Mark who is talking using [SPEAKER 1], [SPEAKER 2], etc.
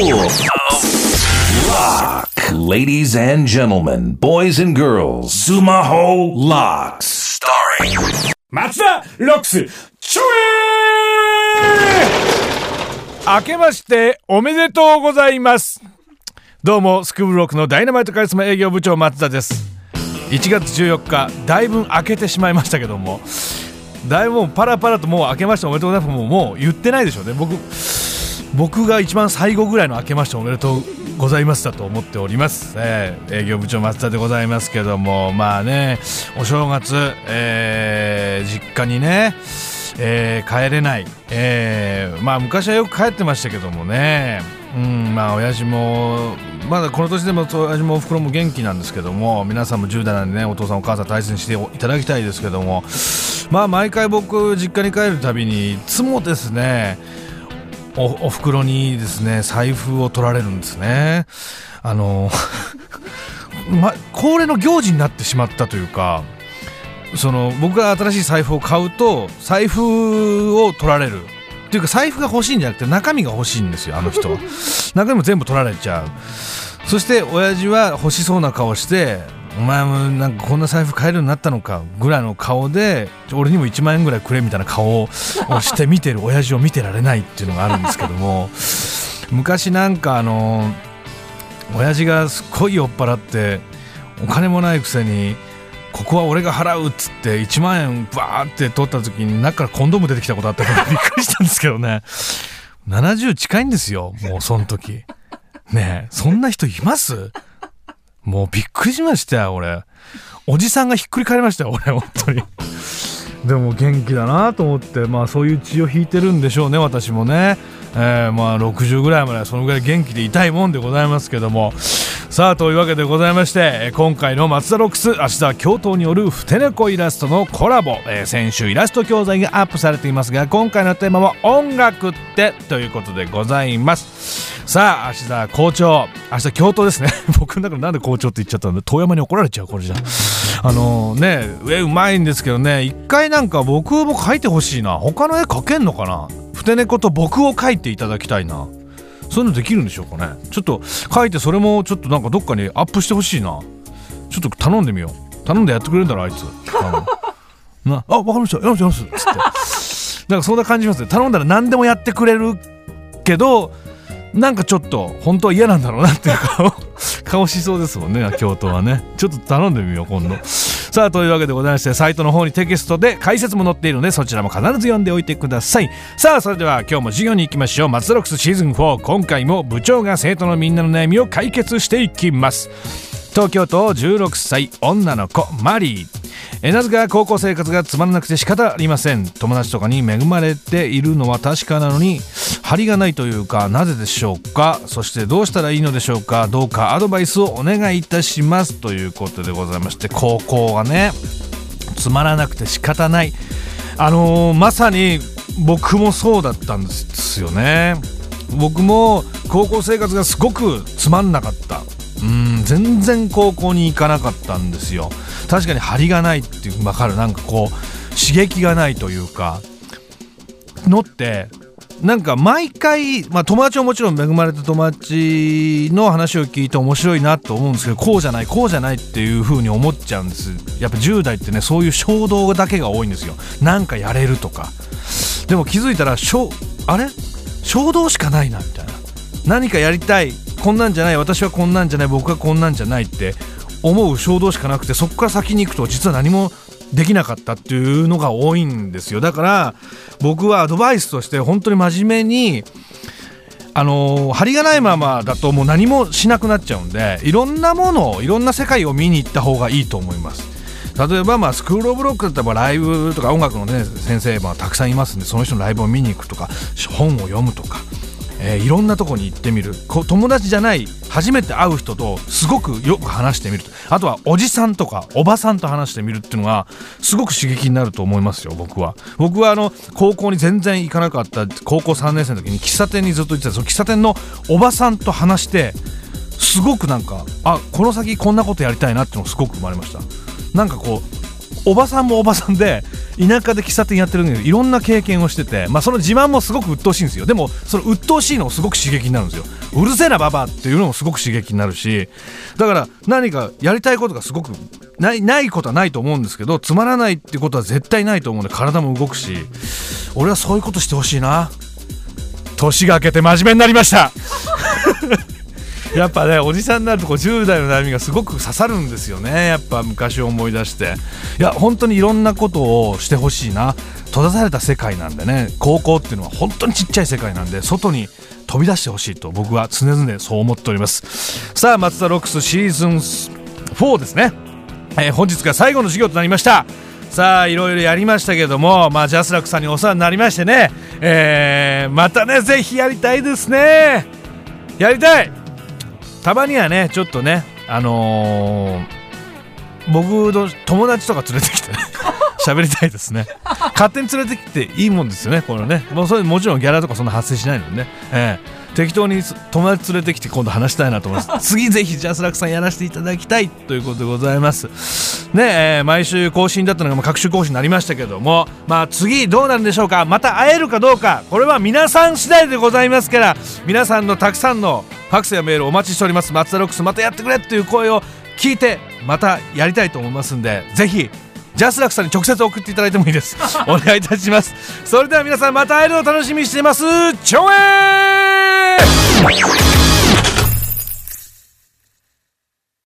[SPEAKER 1] Lock. Ladies and gentlemen, boys and girls, Sumaho Locks. Starring
[SPEAKER 2] 松田ロックスちょえ明けましておめでとうございます。どうもスクールロックのダイナマイトカリスマ営業部長松田です。1月14日だいぶ明けてしまいましたけども。だいぶもうパラパラともう明けましておめでとうございます。もうもう言ってないでしょうね。僕僕が一番最後ぐらいの明けましておめでとうございますだと思っております、えー営業部長松田でございますけどもまあねお正月、えー実家にね、えー帰れない、えーまあ昔はよく帰ってましたけどもね。うんまあ親父もまだこの年でも親父もおふくろも元気なんですけども皆さんも10代なんでねお父さんお母さん大切にしていただきたいですけどもまあ毎回僕実家に帰るたびにいつもですねおお袋にですね財布を取られるんですね。あの ま、恒例の行事になってしまったというかその僕が新しい財布を買うと財布を取られる。っていうか財布が欲しいんじゃなくて中身が欲しいんですよあの人は。中身も全部取られちゃう。そして親父は欲しそうな顔してお前もなんかこんな財布買えるようになったのかぐらいの顔で俺にも1万円ぐらいくれみたいな顔をして見てる親父を見てられないっていうのがあるんですけども。昔なんかあの親父がすっごい酔っ払ってお金もないくせにここは俺が払うっつって1万円バーって取った時に中からコンドーム出てきたことあったから びっくりしたんですけどね。70近いんですよもうその時。ねえそんな人います？もうびくりしましたよ俺。おじさんがひっくり返りましたよ俺本当に。でも元気だなと思ってまあそういう血を引いてるんでしょうね私もね、えーまあ60ぐらいまでそのぐらい元気でいたいもんでございますけども。さあというわけでございまして今回の松田ロックス明日は京都によるふてねこイラストのコラボ、えー先週イラスト教材がアップされていますが今回のテーマは音楽ってということでございます。さあ明日校長明日京都ですね。僕の中でなんで校長って言っちゃったんで遠山に怒られちゃうこれじゃ。あのね絵うまいんですけどね一回なんか僕も描いてほしいな。他の絵描けんのかな？ふてねこと僕を描いていただきたいな。そういうのできるんでしょうかね。ちょっと書いてそれもちょっとなんかどっかにアップしてほしいな。ちょっと頼んでみよう。頼んでやってくれるんだろあいつ。あの。なあわかりました。やりますやります。つって。なんかそんな感じしますね。頼んだら何でもやってくれるけどなんかちょっと本当は嫌なんだろうなっていう顔。顔しそうですもんね京都はね。ちょっと頼んでみよう今度。さあというわけでございましてサイトの方にテキストで解説も載っているのでそちらも必ず読んでおいてください。さあそれでは今日も授業に行きましょう。松田ロックスシーズン4今回も部長が生徒のみんなの悩みを解決していきます。東京都16歳女の子マリー。えなぜか高校生活がつまらなくて仕方ありません。友達とかに恵まれているのは確かなのに張りがないというかなぜでしょうか？そしてどうしたらいいのでしょうか？どうかアドバイスをお願いいたしますということでございまして高校がねつまらなくて仕方ない。あのーまさに僕もそうだったんですよね。僕も高校生活がすごくつまんなかった。うん全然高校に行かなかったんですよ。確かに張りがないっていう分かる。なんかこう刺激がないというか。のってなんか毎回、まあ、友達はもちろん恵まれた友達の話を聞いて面白いなと思うんですけどこうじゃないこうじゃないっていう風に思っちゃうんです。やっぱ10代ってねそういう衝動だけが多いんですよ。なんかやれるとか。でも気づいたらしょあれ？衝動しかないなみたいな。何かやりたい。こんなんじゃない。私はこんなんじゃない。僕はこんなんじゃないって思う衝動しかなくてそこから先に行くと実は何もできなかったっていうのが多いんですよ。だから僕はアドバイスとして本当に真面目にあの張りがないままだともう何もしなくなっちゃうんでいろんなものをいろんな世界を見に行った方がいいと思います。例えばまあスクール・オブ・ロックだったらライブとか音楽の、ね、先生もたくさんいますんでその人のライブを見に行くとか本を読むとか、えーいろんなとこに行ってみる。こ友達じゃない初めて会う人とすごくよく話してみると。あとはおじさんとかおばさんと話してみるっていうのがすごく刺激になると思いますよ僕は。僕はあの高校に全然行かなかった高校3年生の時に喫茶店にずっと行ってた。その喫茶店のおばさんと話してすごくなんかあこの先こんなことやりたいなっていうのがすごく生まれました。なんかこうおばさんもおばさんで田舎で喫茶店やってるんだけどいろんな経験をしてて、まあ、その自慢もすごく鬱陶しいんですよ。でもその鬱陶しいのもすごく刺激になるんですよ。うるせえなババアっていうのもすごく刺激になるしだから何かやりたいことがすごくないないことはないと思うんですけどつまらないってことは絶対ないと思うんで体も動くし俺はそういうことしてほしいな。年が明けて真面目になりました。やっぱねおじさんになるとこう10代の悩みがすごく刺さるんですよね。やっぱ昔を思い出して。いや本当にいろんなことをしてほしいな。閉ざされた世界なんでね。高校っていうのは本当にちっちゃい世界なんで外に飛び出してほしいと僕は常々そう思っております。さあ松田ロックスシーズン4ですね、えー、本日が最後の授業となりました。さあいろいろやりましたけども、まあ、ジャスラックさんにお世話になりましてね、えー、またねぜひやりたいですね。やりたい。たまにはねちょっとねあのー、僕の友達とか連れてきてね。喋りたいですね。勝手に連れてきていいもんですよねこれね。もうそれもちろんギャラとかそんな発生しないのでね、えー、適当に友達連れてきて今度話したいなと思います。次ぜひジャスラックさんやらせていただきたいということでございます。ねえー、毎週更新だったのが、まあ、各週更新になりましたけども。まあ次どうなるんでしょうか。また会えるかどうか。これは皆さん次第でございますから。皆さんのたくさんのファクスやメールお待ちしております。松田ロックスまたやってくれという声を聞いてまたやりたいと思いますんで。ぜひジャスラックさんに直接送っていただいてもいいです。お願いいたします。それでは皆さんまた会えるのを楽しみにしています。チョエー